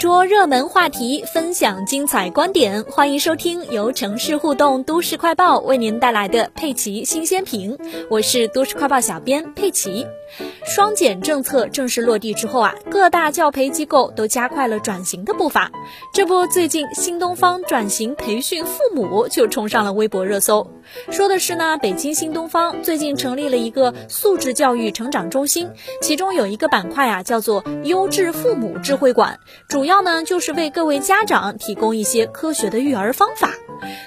捉热门话题，分享精彩观点，欢迎收听由城市互动都市快报为您带来的佩奇新鲜评。我是都市快报小编佩奇。双减政策正式落地之后啊，各大教培机构都加快了转型的步伐。这不，最近新东方转型培训父母就冲上了微博热搜。说的是呢，北京新东方最近成立了一个素质教育成长中心，其中有一个板块啊，叫做优质父母智慧馆，主要要呢就是为各位家长提供一些科学的育儿方法。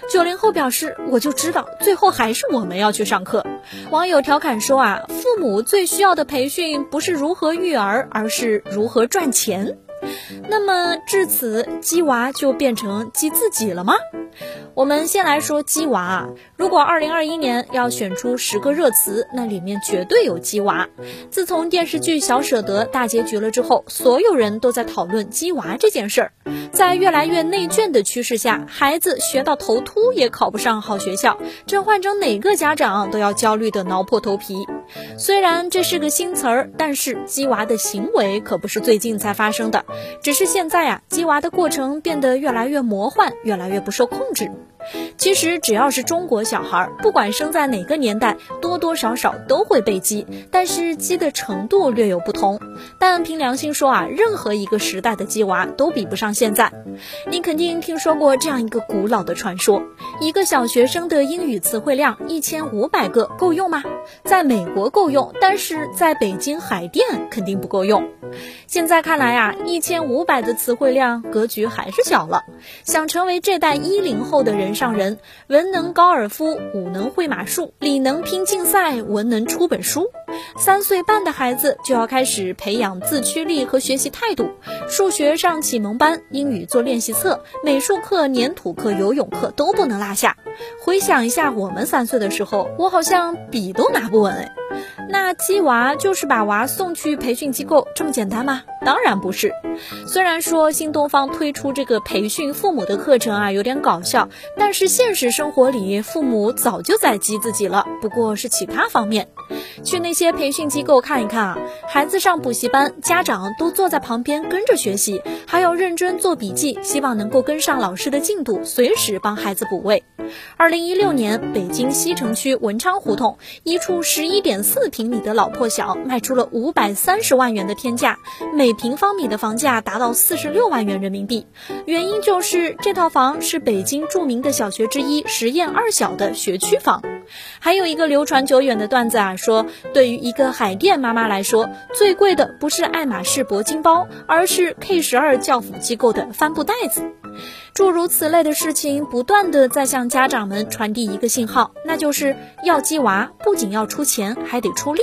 九零后表示，我就知道，最后还是我们要去上课。网友调侃说啊，父母最需要的培训不是如何育儿，而是如何赚钱。那么至此，鸡娃就变成鸡自己了吗？我们先来说鸡娃啊，如果二零二一年要选出十个热词，那里面绝对有鸡娃。自从电视剧《小舍得》大结局了之后，所有人都在讨论鸡娃这件事儿。在越来越内卷的趋势下，孩子学到头秃也考不上好学校，这换成哪个家长都要焦虑的挠破头皮。虽然这是个新词儿，但是鸡娃的行为可不是最近才发生的，只是现在啊，鸡娃的过程变得越来越魔幻，越来越不受控制。其实只要是中国小孩，不管生在哪个年代，多多少少都会被激，但是激的程度略有不同。但凭良心说啊，任何一个时代的鸡娃都比不上现在。你肯定听说过这样一个古老的传说：一个小学生的英语词汇量一千五百个够用吗？在美国够用，但是在北京海淀肯定不够用。现在看来啊，一千五百的词汇量格局还是小了。想成为这代一零后的人。上人，文能高尔夫，武能会马术，理能拼竞赛，文能出本书。三岁半的孩子就要开始培养自驱力和学习态度，数学上启蒙班，英语做练习册，美术课、粘土课、游泳课都不能落下。回想一下我们三岁的时候，我好像笔都拿不稳哎。那鸡娃就是把娃送去培训机构这么简单吗？当然不是。虽然说新东方推出这个培训父母的课程啊，有点搞笑，但是现实生活里父母早就在激自己了，不过是其他方面。去那些培训机构看一看啊，孩子上补习班，家长都坐在旁边跟着学习，还要认真做笔记，希望能够跟上老师的进度，随时帮孩子补位。二零一六年，北京西城区文昌胡同一处十一点四平米的老破小卖出了五百三十万元的天价，每平方米的房价达到四十六万元人民币。原因就是这套房是北京著名的小学之一实验二小的学区房。还有一个流传久远的段子啊，说对于一个海淀妈妈来说，最贵的不是爱马仕铂金包，而是 K 十二教辅机构的帆布袋子。诸如此类的事情，不断的在向家长们传递一个信号，那就是要鸡娃，不仅要出钱，还得出力。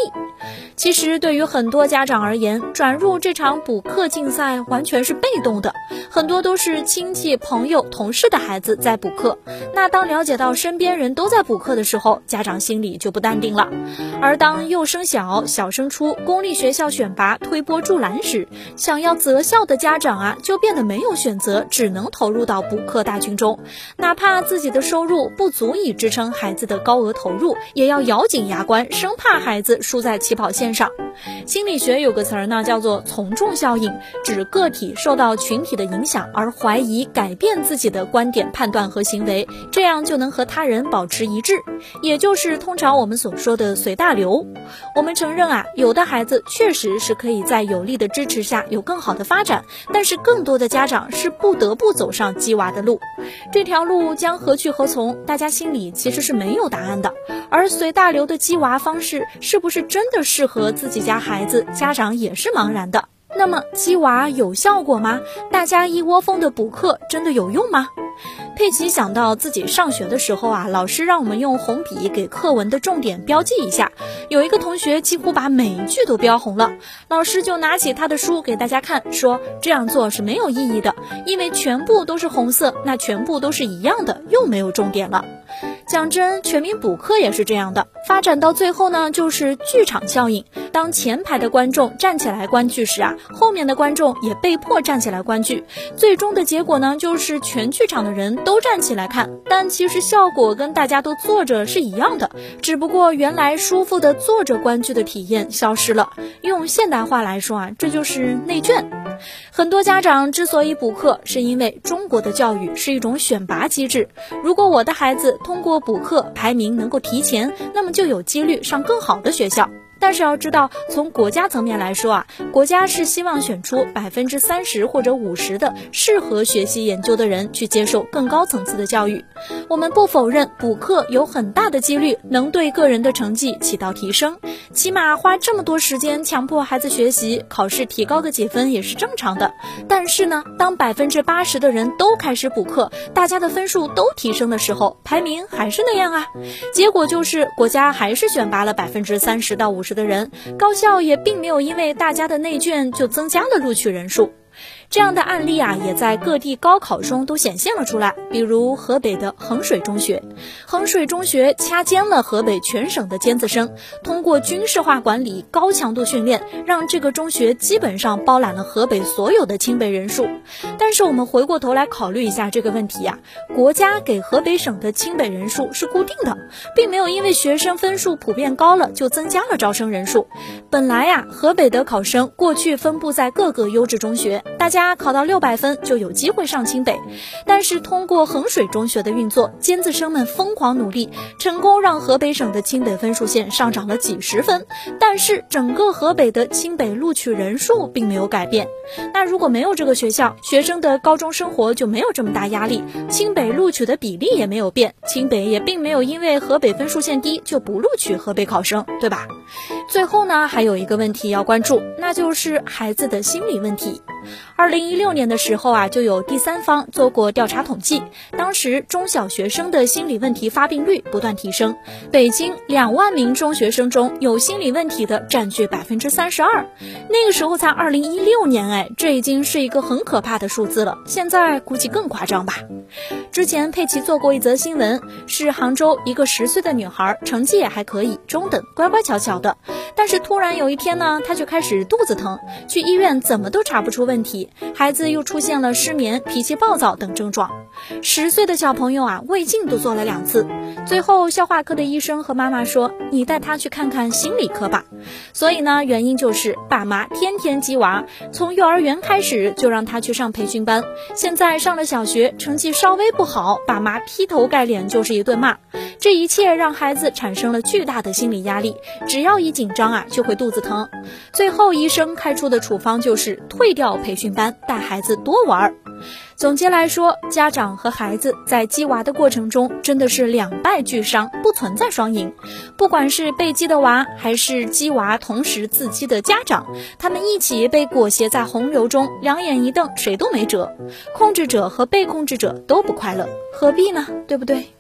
其实对于很多家长而言，转入这场补课竞赛完全是被动的，很多都是亲戚、朋友、同事的孩子在补课。那当了解到身边人都在补课的时候，家长心里就不淡定了。而当幼升小、小升初，公立学校选拔推波助澜时，想要择校的家长啊，就变得没有选择，只能投入到补课大军中。哪怕自己的收入不足以支撑孩子的高额投入，也要咬紧牙关，生怕孩子输在起起跑线。上心理学有个词儿呢，叫做从众效应，指个体受到群体的影响而怀疑、改变自己的观点、判断和行为，这样就能和他人保持一致，也就是通常我们所说的随大流。我们承认啊，有的孩子确实是可以在有力的支持下有更好的发展，但是更多的家长是不得不走上鸡娃的路，这条路将何去何从？大家心里其实是没有答案的。而随大流的鸡娃方式是不是真的适合自己家家孩子？家长也是茫然的。那么鸡娃有效果吗？大家一窝蜂的补课真的有用吗？佩奇想到自己上学的时候啊，老师让我们用红笔给课文的重点标记一下。有一个同学几乎把每一句都标红了，老师就拿起他的书给大家看，说这样做是没有意义的，因为全部都是红色，那全部都是一样的，又没有重点了。讲真，全民补课也是这样的。发展到最后呢，就是剧场效应。当前排的观众站起来观剧时啊，后面的观众也被迫站起来观剧。最终的结果呢，就是全剧场的人都站起来看。但其实效果跟大家都坐着是一样的，只不过原来舒服的坐着观剧的体验消失了。用现代话来说啊，这就是内卷。很多家长之所以补课，是因为中国的教育是一种选拔机制。如果我的孩子通过补课排名能够提前，那么就有几率上更好的学校。但是要知道，从国家层面来说啊，国家是希望选出百分之三十或者五十的适合学习研究的人去接受更高层次的教育。我们不否认补课有很大的几率能对个人的成绩起到提升，起码花这么多时间强迫孩子学习，考试提高个几分也是正常的。但是呢，当百分之八十的人都开始补课，大家的分数都提升的时候，排名还是那样啊，结果就是国家还是选拔了百分之三十到五十。的人，高校也并没有因为大家的内卷就增加了录取人数。这样的案例啊，也在各地高考中都显现了出来。比如河北的衡水中学，衡水中学掐尖了河北全省的尖子生，通过军事化管理、高强度训练，让这个中学基本上包揽了河北所有的清北人数。但是我们回过头来考虑一下这个问题呀，国家给河北省的清北人数是固定的，并没有因为学生分数普遍高了就增加了招生人数。本来呀，河北的考生过去分布在各个优质中学，大家。考到六百分就有机会上清北，但是通过衡水中学的运作，尖子生们疯狂努力，成功让河北省的清北分数线上涨了几十分。但是整个河北的清北录取人数并没有改变。那如果没有这个学校，学生的高中生活就没有这么大压力，清北录取的比例也没有变，清北也并没有因为河北分数线低就不录取河北考生，对吧？最后呢，还有一个问题要关注，那就是孩子的心理问题。二零一六年的时候啊，就有第三方做过调查统计，当时中小学生的心理问题发病率不断提升，北京两万名中学生中有心理问题的占据百分之三十二。那个时候才二零一六年，哎，这已经是一个很可怕的数字了。现在估计更夸张吧。之前佩奇做过一则新闻，是杭州一个十岁的女孩，成绩也还可以，中等，乖乖巧巧的。但是突然有一天呢，她就开始肚子疼，去医院怎么都查不出问题。孩子又出现了失眠、脾气暴躁等症状。十岁的小朋友啊，胃镜都做了两次。最后，消化科的医生和妈妈说：“你带他去看看心理科吧。”所以呢，原因就是爸妈天天激娃，从幼儿园开始就让他去上培训班。现在上了小学，成绩稍微不好，爸妈劈头盖脸就是一顿骂。这一切让孩子产生了巨大的心理压力，只要一紧张啊，就会肚子疼。最后，医生开出的处方就是退掉培训班，带孩子多玩。总结来说，家长和孩子在激娃的过程中真的是两败俱伤，不存在双赢。不管是被激的娃，还是激娃同时自鸡的家长，他们一起被裹挟在洪流中，两眼一瞪，谁都没辙。控制者和被控制者都不快乐，何必呢？对不对？